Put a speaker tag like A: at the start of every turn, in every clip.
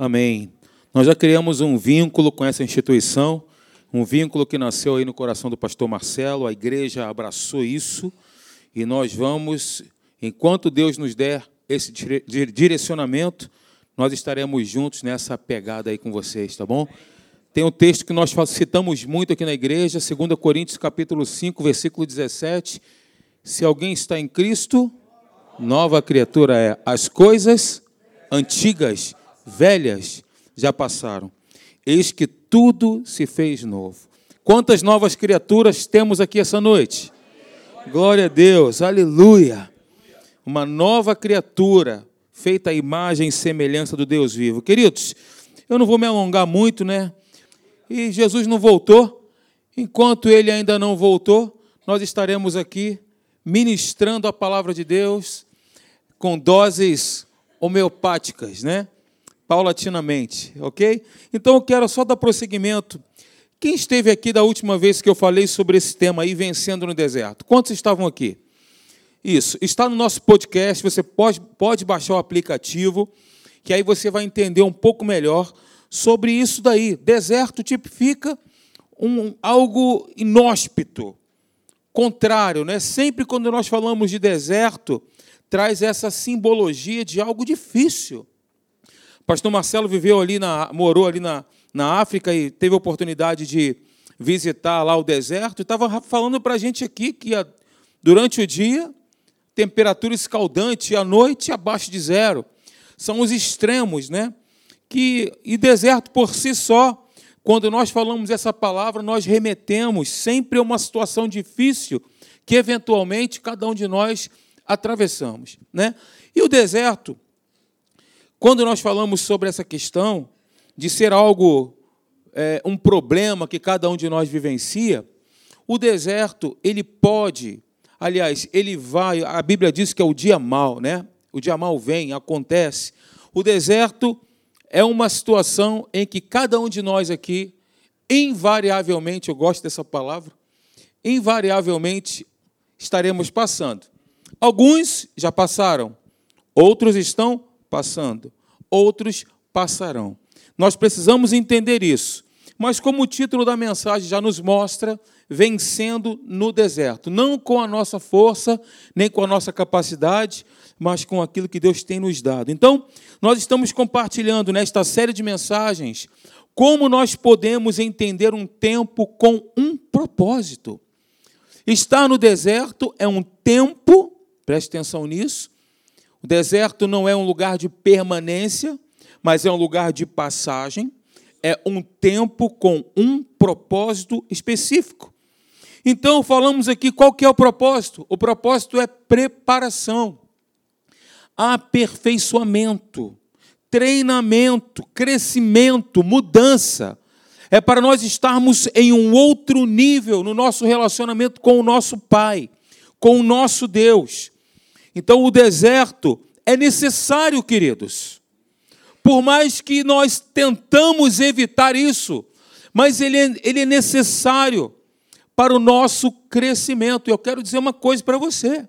A: Amém. Nós já criamos um vínculo com essa instituição, um vínculo que nasceu aí no coração do pastor Marcelo, a igreja abraçou isso e nós vamos, enquanto Deus nos der esse direcionamento, nós estaremos juntos nessa pegada aí com vocês, tá bom? Tem um texto que nós citamos muito aqui na igreja, 2 Coríntios capítulo 5, versículo 17. Se alguém está em Cristo, nova criatura é. As coisas antigas, velhas, já passaram. Eis que tudo se fez novo. Quantas novas criaturas temos aqui essa noite? Glória a Deus, aleluia. Uma nova criatura, feita à imagem e semelhança do Deus vivo. Queridos, eu não vou me alongar muito, né? E Jesus não voltou. Enquanto ele ainda não voltou, nós estaremos aqui ministrando a palavra de Deus com doses homeopáticas, né? Paulatinamente, ok? Então eu quero só dar prosseguimento. Quem esteve aqui da última vez que eu falei sobre esse tema aí, vencendo no deserto? Quantos estavam aqui? Isso, está no nosso podcast, você pode, pode baixar o aplicativo, que aí você vai entender um pouco melhor sobre isso daí. Deserto tipifica um, algo inóspito, contrário, né? Sempre quando nós falamos de deserto, traz essa simbologia de algo difícil. Pastor Marcelo viveu ali, na, morou ali na, na África e teve a oportunidade de visitar lá o deserto, estava falando para a gente aqui que durante o dia, temperatura escaldante, e à noite abaixo de zero. São os extremos, né? Que, e deserto por si só, quando nós falamos essa palavra, nós remetemos sempre a uma situação difícil que, eventualmente, cada um de nós atravessamos. Né? E o deserto, quando nós falamos sobre essa questão de ser algo, é, um problema que cada um de nós vivencia, o deserto, ele pode, aliás, ele vai, a Bíblia diz que é o dia mal, né? O dia mal vem, acontece. O deserto é uma situação em que cada um de nós aqui, invariavelmente, eu gosto dessa palavra, invariavelmente estaremos passando. Alguns já passaram, outros estão passando, outros passarão. Nós precisamos entender isso. Mas, como o título da mensagem já nos mostra, vencendo no deserto, não com a nossa força, nem com a nossa capacidade, mas com aquilo que Deus tem nos dado. Então, nós estamos compartilhando nesta série de mensagens como nós podemos entender um tempo com um propósito. Estar no deserto é um tempo Preste atenção nisso. O deserto não é um lugar de permanência, mas é um lugar de passagem. É um tempo com um propósito específico. Então, falamos aqui qual que é o propósito? O propósito é preparação, aperfeiçoamento, treinamento, crescimento, mudança. É para nós estarmos em um outro nível no nosso relacionamento com o nosso Pai, com o nosso Deus. Então, o deserto é necessário, queridos. Por mais que nós tentamos evitar isso, mas ele é, ele é necessário para o nosso crescimento. Eu quero dizer uma coisa para você: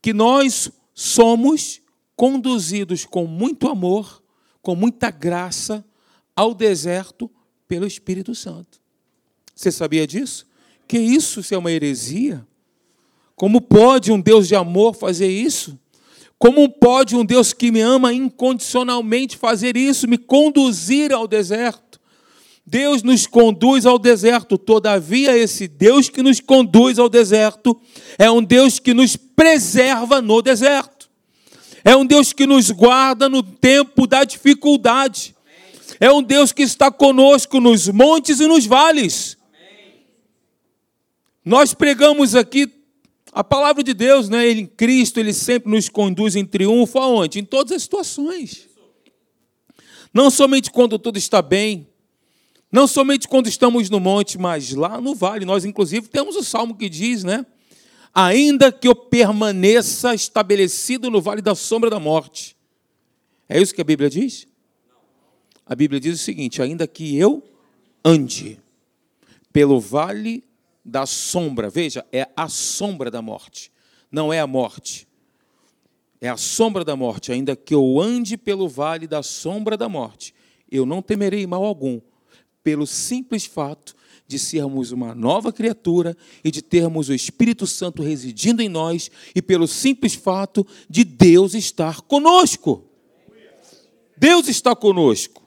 A: que nós somos conduzidos com muito amor, com muita graça, ao deserto pelo Espírito Santo. Você sabia disso? Que isso é uma heresia? Como pode um Deus de amor fazer isso? Como pode um Deus que me ama incondicionalmente fazer isso, me conduzir ao deserto? Deus nos conduz ao deserto, todavia, esse Deus que nos conduz ao deserto é um Deus que nos preserva no deserto, é um Deus que nos guarda no tempo da dificuldade, é um Deus que está conosco nos montes e nos vales. Nós pregamos aqui a palavra de Deus, né, ele, em Cristo, ele sempre nos conduz em triunfo aonde? Em todas as situações. Não somente quando tudo está bem, não somente quando estamos no monte, mas lá no vale. Nós, inclusive, temos o salmo que diz, né? Ainda que eu permaneça estabelecido no vale da sombra da morte. É isso que a Bíblia diz? A Bíblia diz o seguinte: ainda que eu ande pelo vale da sombra. Veja, é a sombra da morte, não é a morte. É a sombra da morte, ainda que eu ande pelo vale da sombra da morte, Eu não temerei mal algum, pelo simples fato de sermos uma nova criatura e de termos o Espírito Santo residindo em nós e pelo simples fato de Deus estar conosco. Deus está conosco.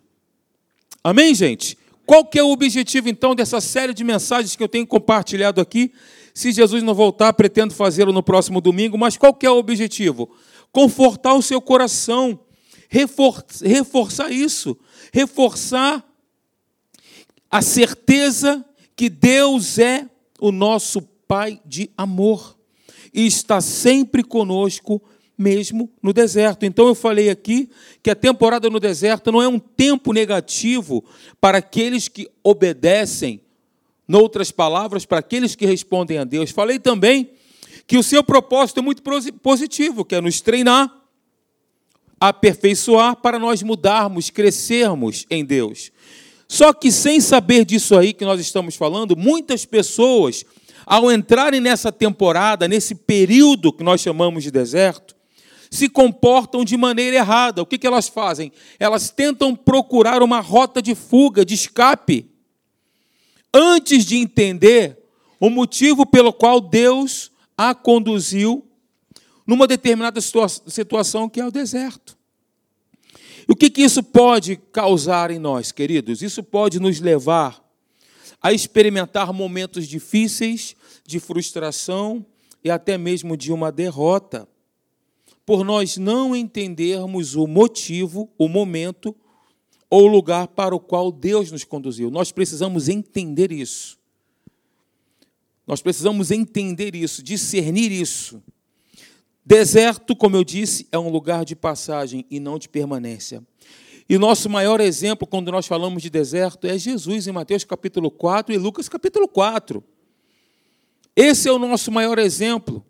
A: Amém, gente? Qual que é o objetivo então dessa série de mensagens que eu tenho compartilhado aqui? Se Jesus não voltar, pretendo fazê-lo no próximo domingo, mas qual que é o objetivo? Confortar o seu coração, reforçar isso, reforçar a certeza que Deus é o nosso Pai de amor e está sempre conosco, mesmo no deserto. Então eu falei aqui que a temporada no deserto não é um tempo negativo para aqueles que obedecem, noutras palavras, para aqueles que respondem a Deus. Falei também que o seu propósito é muito positivo, que é nos treinar, aperfeiçoar para nós mudarmos, crescermos em Deus. Só que sem saber disso aí que nós estamos falando, muitas pessoas, ao entrarem nessa temporada, nesse período que nós chamamos de deserto, se comportam de maneira errada. O que, que elas fazem? Elas tentam procurar uma rota de fuga, de escape, antes de entender o motivo pelo qual Deus a conduziu numa determinada situação que é o deserto. E o que, que isso pode causar em nós, queridos? Isso pode nos levar a experimentar momentos difíceis, de frustração e até mesmo de uma derrota, por nós não entendermos o motivo, o momento ou o lugar para o qual Deus nos conduziu. Nós precisamos entender isso. Nós precisamos entender isso, discernir isso. Deserto, como eu disse, é um lugar de passagem e não de permanência. E nosso maior exemplo quando nós falamos de deserto é Jesus em Mateus capítulo 4 e Lucas capítulo 4. Esse é o nosso maior exemplo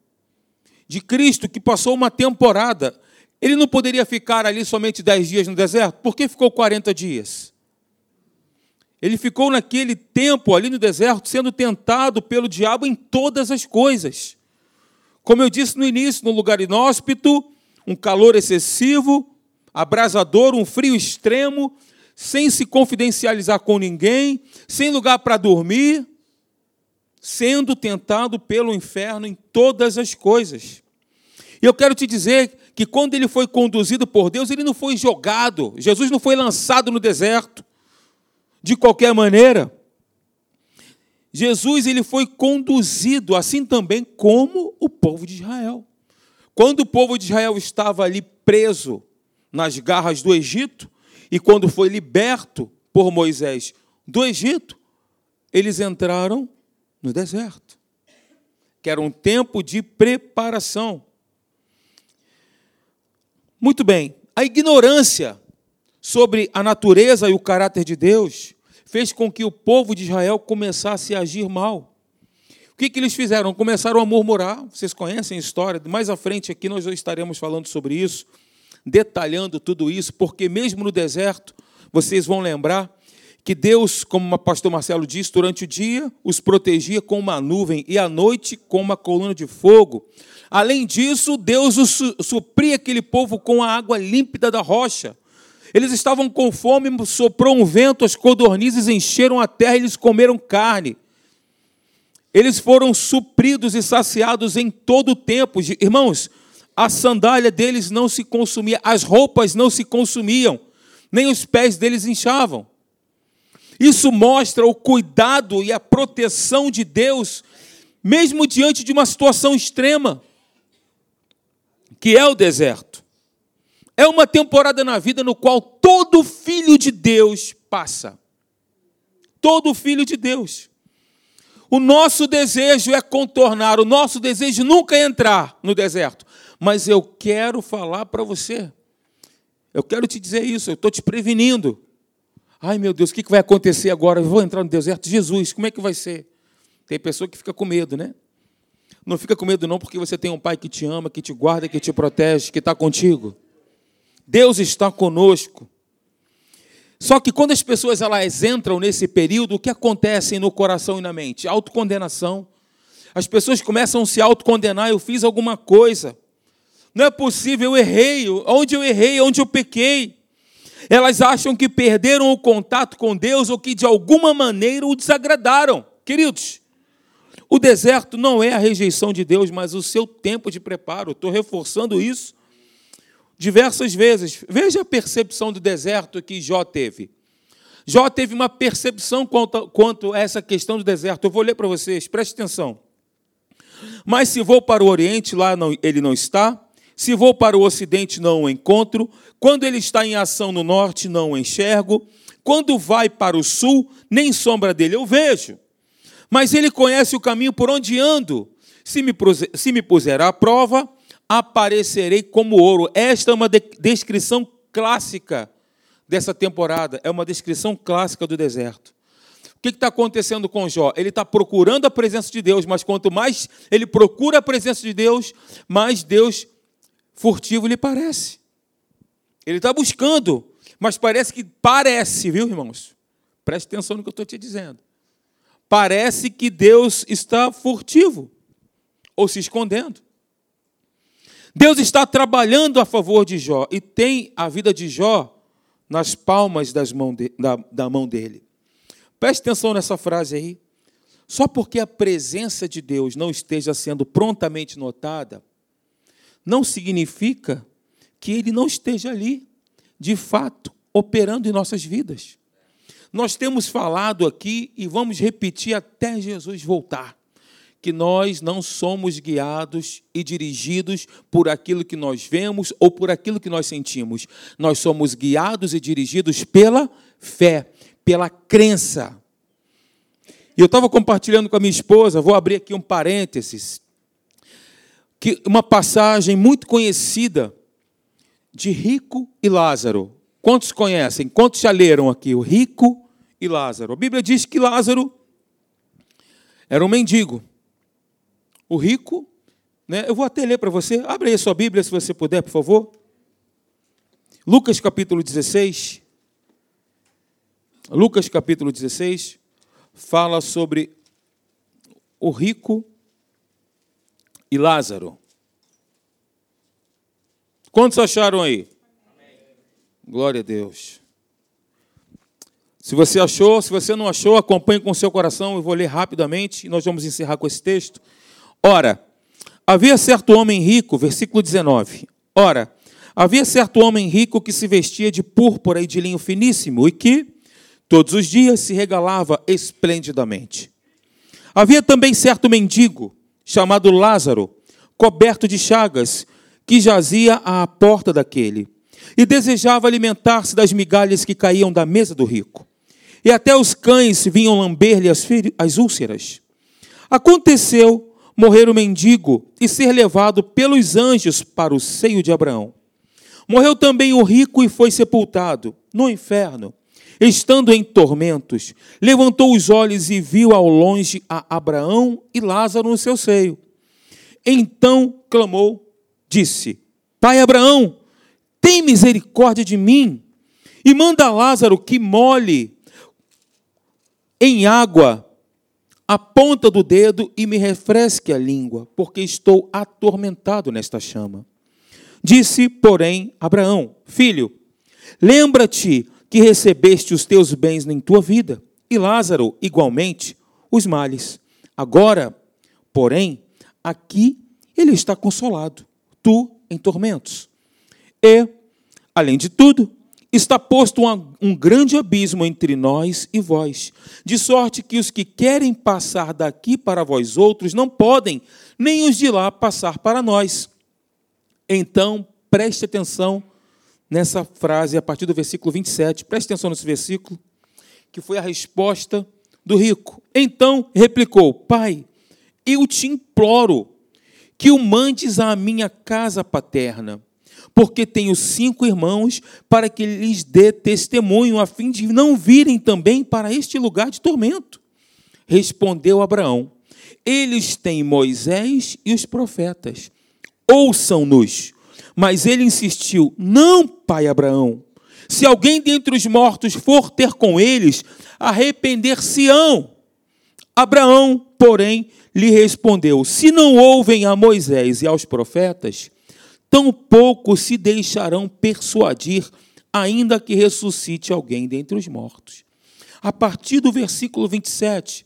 A: de Cristo que passou uma temporada. Ele não poderia ficar ali somente 10 dias no deserto? Por que ficou 40 dias? Ele ficou naquele tempo ali no deserto sendo tentado pelo diabo em todas as coisas. Como eu disse no início, num lugar inóspito, um calor excessivo, abrasador, um frio extremo, sem se confidencializar com ninguém, sem lugar para dormir, sendo tentado pelo inferno em todas as coisas. E eu quero te dizer que quando ele foi conduzido por Deus, ele não foi jogado, Jesus não foi lançado no deserto de qualquer maneira. Jesus ele foi conduzido, assim também como o povo de Israel. Quando o povo de Israel estava ali preso nas garras do Egito, e quando foi liberto por Moisés do Egito, eles entraram no deserto, que era um tempo de preparação. Muito bem, a ignorância sobre a natureza e o caráter de Deus fez com que o povo de Israel começasse a agir mal. O que, que eles fizeram? Começaram a murmurar. Vocês conhecem a história. Mais à frente aqui nós estaremos falando sobre isso, detalhando tudo isso, porque mesmo no deserto, vocês vão lembrar que Deus, como o pastor Marcelo disse, durante o dia os protegia com uma nuvem e à noite com uma coluna de fogo. Além disso, Deus supria aquele povo com a água límpida da rocha. Eles estavam com fome, soprou um vento, as codornizes encheram a terra e eles comeram carne. Eles foram supridos e saciados em todo o tempo. Irmãos, a sandália deles não se consumia, as roupas não se consumiam, nem os pés deles inchavam. Isso mostra o cuidado e a proteção de Deus, mesmo diante de uma situação extrema, que é o deserto. É uma temporada na vida no qual todo filho de Deus passa. Todo filho de Deus. O nosso desejo é contornar, o nosso desejo nunca é entrar no deserto. Mas eu quero falar para você. Eu quero te dizer isso, eu estou te prevenindo. Ai meu Deus, o que vai acontecer agora? Eu vou entrar no deserto? Jesus, como é que vai ser? Tem pessoa que fica com medo, né? Não fica com medo, não, porque você tem um pai que te ama, que te guarda, que te protege, que está contigo. Deus está conosco. Só que quando as pessoas elas entram nesse período, o que acontece no coração e na mente? Autocondenação. As pessoas começam a se autocondenar, eu fiz alguma coisa. Não é possível, eu errei. Onde eu errei, onde eu pequei. Elas acham que perderam o contato com Deus ou que de alguma maneira o desagradaram. Queridos, o deserto não é a rejeição de Deus, mas o seu tempo de preparo. Estou reforçando isso diversas vezes. Veja a percepção do deserto que Jó teve. Jó teve uma percepção quanto, quanto a essa questão do deserto. Eu vou ler para vocês, preste atenção. Mas se vou para o Oriente, lá não, ele não está. Se vou para o Ocidente, não o encontro. Quando ele está em ação no Norte, não o enxergo. Quando vai para o Sul, nem sombra dele eu vejo. Mas ele conhece o caminho por onde ando. Se me, se me puser à prova, aparecerei como ouro. Esta é uma de descrição clássica dessa temporada, é uma descrição clássica do deserto. O que está acontecendo com Jó? Ele está procurando a presença de Deus, mas quanto mais ele procura a presença de Deus, mais Deus furtivo lhe parece. Ele está buscando, mas parece que parece, viu, irmãos? Preste atenção no que eu estou te dizendo. Parece que Deus está furtivo ou se escondendo. Deus está trabalhando a favor de Jó e tem a vida de Jó nas palmas mão de, da, da mão dele. Preste atenção nessa frase aí. Só porque a presença de Deus não esteja sendo prontamente notada, não significa que ele não esteja ali, de fato, operando em nossas vidas. Nós temos falado aqui e vamos repetir até Jesus voltar que nós não somos guiados e dirigidos por aquilo que nós vemos ou por aquilo que nós sentimos. Nós somos guiados e dirigidos pela fé, pela crença. E eu estava compartilhando com a minha esposa, vou abrir aqui um parênteses, que uma passagem muito conhecida de Rico e Lázaro. Quantos conhecem? Quantos já leram aqui? O Rico e Lázaro. A Bíblia diz que Lázaro era um mendigo. O rico, né? Eu vou até ler para você. Abre aí a sua Bíblia, se você puder, por favor. Lucas capítulo 16. Lucas capítulo 16 fala sobre o rico e Lázaro. Quantos acharam aí? Glória a Deus. Se você achou, se você não achou, acompanhe com o seu coração. Eu vou ler rapidamente e nós vamos encerrar com esse texto. Ora, havia certo homem rico, versículo 19. Ora, havia certo homem rico que se vestia de púrpura e de linho finíssimo e que, todos os dias, se regalava esplendidamente. Havia também certo mendigo, chamado Lázaro, coberto de chagas, que jazia à porta daquele, e desejava alimentar-se das migalhas que caíam da mesa do rico. E até os cães vinham lamber-lhe as, as úlceras. Aconteceu morrer o mendigo e ser levado pelos anjos para o seio de Abraão. Morreu também o rico e foi sepultado no inferno. Estando em tormentos, levantou os olhos e viu ao longe a Abraão e Lázaro no seu seio. Então clamou, disse: Pai Abraão, tem misericórdia de mim e manda Lázaro que molhe em água a ponta do dedo e me refresque a língua, porque estou atormentado nesta chama. Disse, porém, Abraão: Filho, lembra-te que recebeste os teus bens em tua vida, e Lázaro, igualmente, os males. Agora, porém, aqui ele está consolado, tu em tormentos. E, além de tudo, está posto um, um grande abismo entre nós e vós, de sorte que os que querem passar daqui para vós outros não podem, nem os de lá passar para nós. Então, preste atenção nessa frase, a partir do versículo 27, preste atenção nesse versículo, que foi a resposta do rico. Então replicou: Pai, eu te imploro que o mandes à minha casa paterna porque tenho cinco irmãos, para que lhes dê testemunho, a fim de não virem também para este lugar de tormento. Respondeu Abraão: Eles têm Moisés e os profetas. Ouçam-nos. Mas ele insistiu: Não, pai Abraão. Se alguém dentre os mortos for ter com eles, arrepender-se-ão. Abraão, porém, lhe respondeu: Se não ouvem a Moisés e aos profetas, tampouco se deixarão persuadir, ainda que ressuscite alguém dentre os mortos. A partir do versículo 27,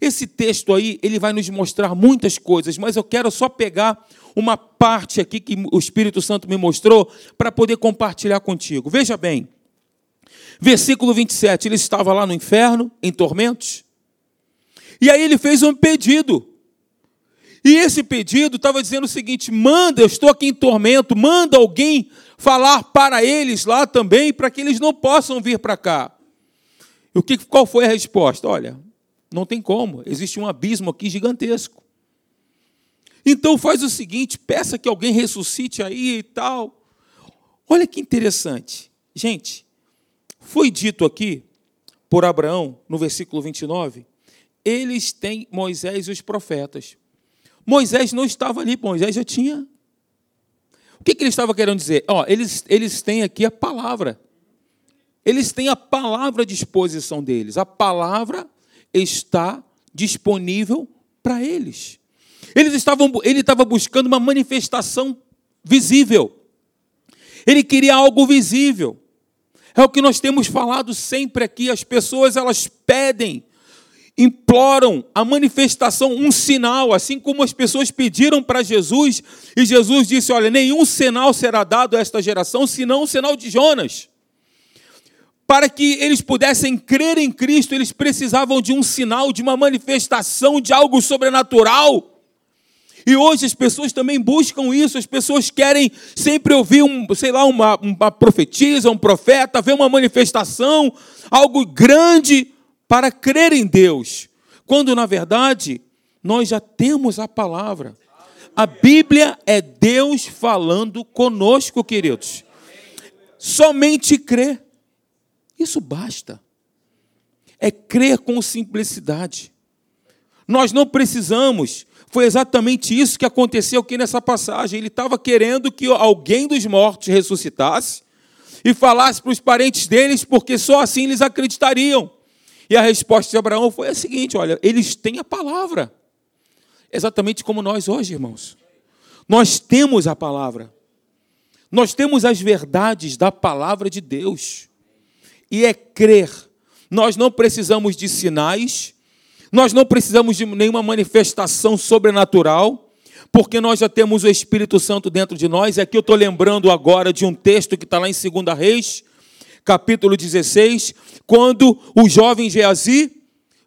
A: esse texto aí, ele vai nos mostrar muitas coisas, mas eu quero só pegar uma parte aqui que o Espírito Santo me mostrou para poder compartilhar contigo. Veja bem, versículo 27, ele estava lá no inferno, em tormentos, e aí ele fez um pedido. E esse pedido estava dizendo o seguinte: manda, eu estou aqui em tormento, manda alguém falar para eles lá também, para que eles não possam vir para cá. E o que, qual foi a resposta? Olha, não tem como, existe um abismo aqui gigantesco. Então faz o seguinte, peça que alguém ressuscite aí e tal. Olha que interessante. Gente, foi dito aqui por Abraão, no versículo 29, eles têm Moisés e os profetas. Moisés não estava ali, Moisés já tinha. O que, que ele estava querendo dizer? Ó, eles, eles têm aqui a palavra. Eles têm a palavra à disposição deles. A palavra está disponível para eles. Eles estavam, ele estava buscando uma manifestação visível. Ele queria algo visível. É o que nós temos falado sempre aqui. As pessoas elas pedem, imploram a manifestação, um sinal, assim como as pessoas pediram para Jesus, e Jesus disse: Olha, nenhum sinal será dado a esta geração, senão o sinal de Jonas. Para que eles pudessem crer em Cristo, eles precisavam de um sinal, de uma manifestação de algo sobrenatural. E hoje as pessoas também buscam isso, as pessoas querem sempre ouvir um, sei lá, uma, uma profetisa, um profeta, ver uma manifestação, algo grande para crer em Deus. Quando na verdade nós já temos a palavra. A Bíblia é Deus falando conosco, queridos. Somente crer. Isso basta. É crer com simplicidade. Nós não precisamos foi exatamente isso que aconteceu aqui nessa passagem. Ele estava querendo que alguém dos mortos ressuscitasse e falasse para os parentes deles, porque só assim eles acreditariam. E a resposta de Abraão foi a seguinte: olha, eles têm a palavra. Exatamente como nós hoje, irmãos. Nós temos a palavra. Nós temos as verdades da palavra de Deus. E é crer. Nós não precisamos de sinais, nós não precisamos de nenhuma manifestação sobrenatural, porque nós já temos o Espírito Santo dentro de nós. E aqui eu estou lembrando agora de um texto que está lá em 2 Reis, capítulo 16, quando o jovem Geazi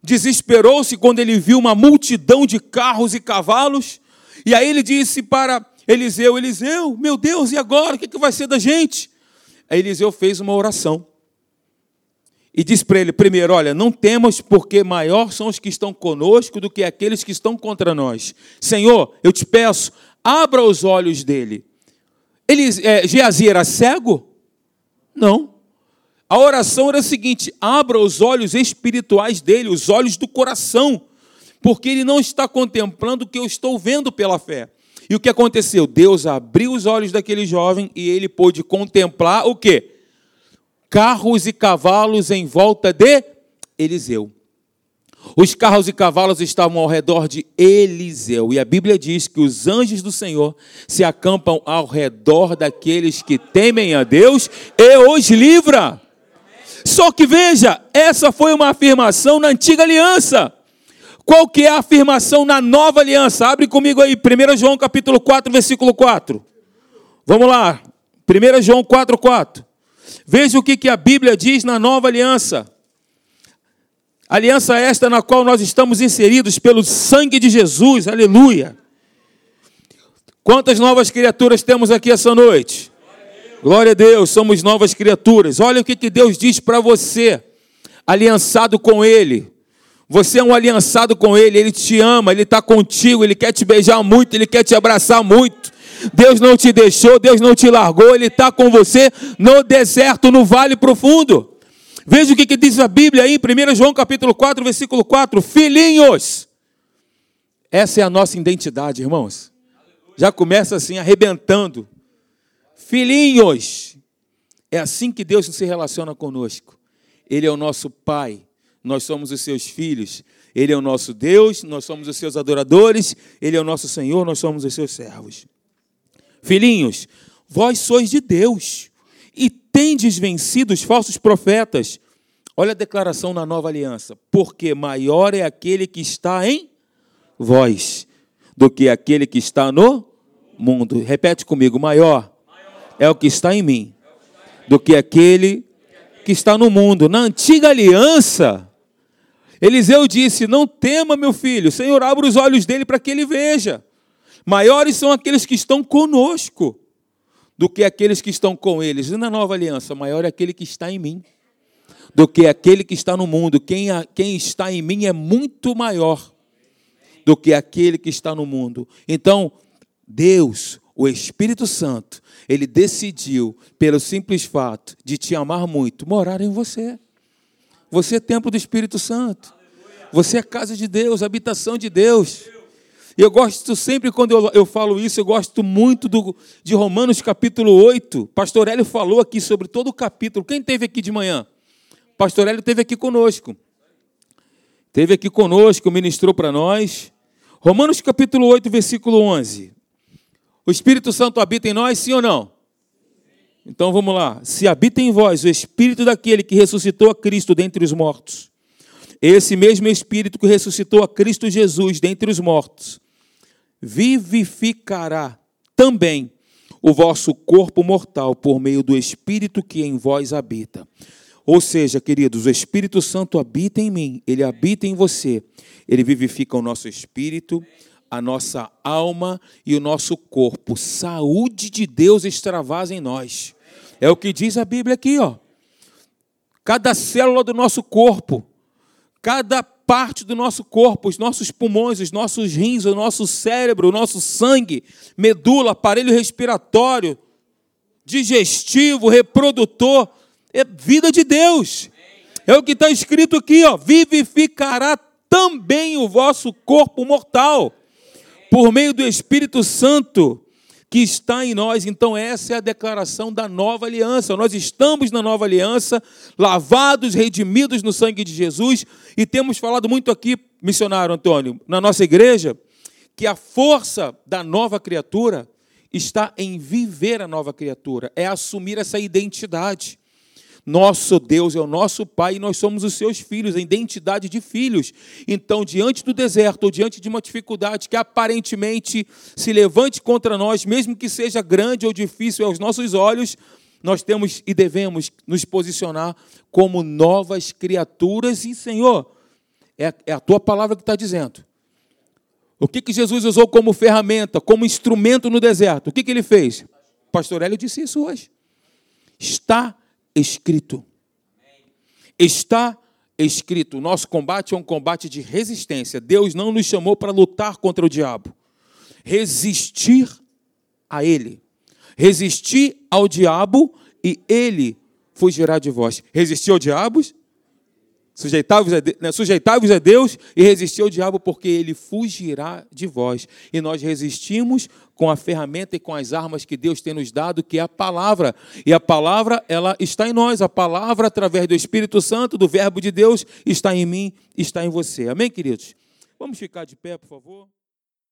A: desesperou-se quando ele viu uma multidão de carros e cavalos, e aí ele disse para Eliseu: Eliseu, meu Deus, e agora? O que vai ser da gente? Aí Eliseu fez uma oração e diz para ele: primeiro, olha, não temos, porque maior são os que estão conosco do que aqueles que estão contra nós. Senhor, eu te peço, abra os olhos dele. Ele, é, Geazi era cego? Não. A oração era a seguinte: abra os olhos espirituais dele, os olhos do coração, porque ele não está contemplando o que eu estou vendo pela fé. E o que aconteceu? Deus abriu os olhos daquele jovem e ele pôde contemplar o quê? Carros e cavalos em volta de Eliseu. Os carros e cavalos estavam ao redor de Eliseu, e a Bíblia diz que os anjos do Senhor se acampam ao redor daqueles que temem a Deus e os livra. Só que veja, essa foi uma afirmação na antiga aliança. Qual que é a afirmação na nova aliança? Abre comigo aí, 1 João capítulo 4, versículo 4. Vamos lá. 1 João 4, 4. Veja o que, que a Bíblia diz na nova aliança. Aliança esta na qual nós estamos inseridos pelo sangue de Jesus, aleluia. Quantas novas criaturas temos aqui essa noite? Glória a Deus, somos novas criaturas. Olha o que, que Deus diz para você, aliançado com Ele. Você é um aliançado com Ele, Ele te ama, Ele está contigo, Ele quer te beijar muito, Ele quer te abraçar muito. Deus não te deixou, Deus não te largou, Ele está com você no deserto, no vale profundo. Veja o que, que, diz a Bíblia aí, 1 João capítulo 4, versículo 4: Filhinhos, essa é a nossa identidade, irmãos. Já começa assim, arrebentando. Filhinhos, é assim que Deus se relaciona conosco. Ele é o nosso Pai, nós somos os seus filhos. Ele é o nosso Deus, nós somos os seus adoradores. Ele é o nosso Senhor, nós somos os seus servos. Filhinhos, vós sois de Deus e tendes vencido os falsos profetas. Olha a declaração na nova aliança: porque maior é aquele que está em vós do que aquele que está no mundo. Repete comigo: maior é o que está em mim do que aquele que está no mundo. Na antiga aliança, Eliseu disse: Não tema, meu filho, o Senhor abre os olhos dele para que ele veja. Maiores são aqueles que estão conosco do que aqueles que estão com eles. E na nova aliança, maior é aquele que está em mim do que aquele que está no mundo. Quem, quem está em mim é muito maior do que aquele que está no mundo. Então, Deus, o Espírito Santo, ele decidiu, pelo simples fato de te amar muito, morar em você. Você é templo do Espírito Santo. Você é casa de Deus, habitação de Deus. E eu gosto sempre, quando eu, eu falo isso, eu gosto muito do, de Romanos capítulo 8. Pastor Hélio falou aqui sobre todo o capítulo. Quem teve aqui de manhã? Pastor Hélio teve aqui conosco. Teve aqui conosco, ministrou para nós. Romanos capítulo 8, versículo 11. O Espírito Santo habita em nós, sim ou não? Então vamos lá. Se habita em vós o espírito daquele que ressuscitou a Cristo dentre os mortos, esse mesmo espírito que ressuscitou a Cristo Jesus dentre os mortos, vivificará também o vosso corpo mortal por meio do espírito que em vós habita. Ou seja, queridos, o Espírito Santo habita em mim, ele habita em você. Ele vivifica o nosso espírito, a nossa alma e o nosso corpo. Saúde de Deus extravasa em nós. É o que diz a Bíblia aqui, ó. Cada célula do nosso corpo, cada parte do nosso corpo, os nossos pulmões, os nossos rins, o nosso cérebro, o nosso sangue, medula, aparelho respiratório, digestivo, reprodutor, é vida de Deus. É o que está escrito aqui, ó. Vivificará também o vosso corpo mortal por meio do Espírito Santo que está em nós. Então, essa é a declaração da nova aliança. Nós estamos na nova aliança, lavados, redimidos no sangue de Jesus, e temos falado muito aqui, missionário Antônio, na nossa igreja, que a força da nova criatura está em viver a nova criatura, é assumir essa identidade. Nosso Deus é o nosso Pai e nós somos os seus filhos, a identidade de filhos. Então, diante do deserto ou diante de uma dificuldade que aparentemente se levante contra nós, mesmo que seja grande ou difícil aos nossos olhos, nós temos e devemos nos posicionar como novas criaturas. E, Senhor, é, é a tua palavra que está dizendo. O que, que Jesus usou como ferramenta, como instrumento no deserto? O que, que ele fez? Pastor Hélio disse isso hoje. Está escrito. Está escrito. O nosso combate é um combate de resistência. Deus não nos chamou para lutar contra o diabo. Resistir a ele. Resistir ao diabo e ele fugirá de vós. Resistir ao diabo Sujeitai-vos a, né, sujeitai a Deus e resisti ao diabo, porque ele fugirá de vós. E nós resistimos com a ferramenta e com as armas que Deus tem nos dado, que é a palavra. E a palavra, ela está em nós. A palavra, através do Espírito Santo, do Verbo de Deus, está em mim, está em você. Amém, queridos? Vamos ficar de pé, por favor.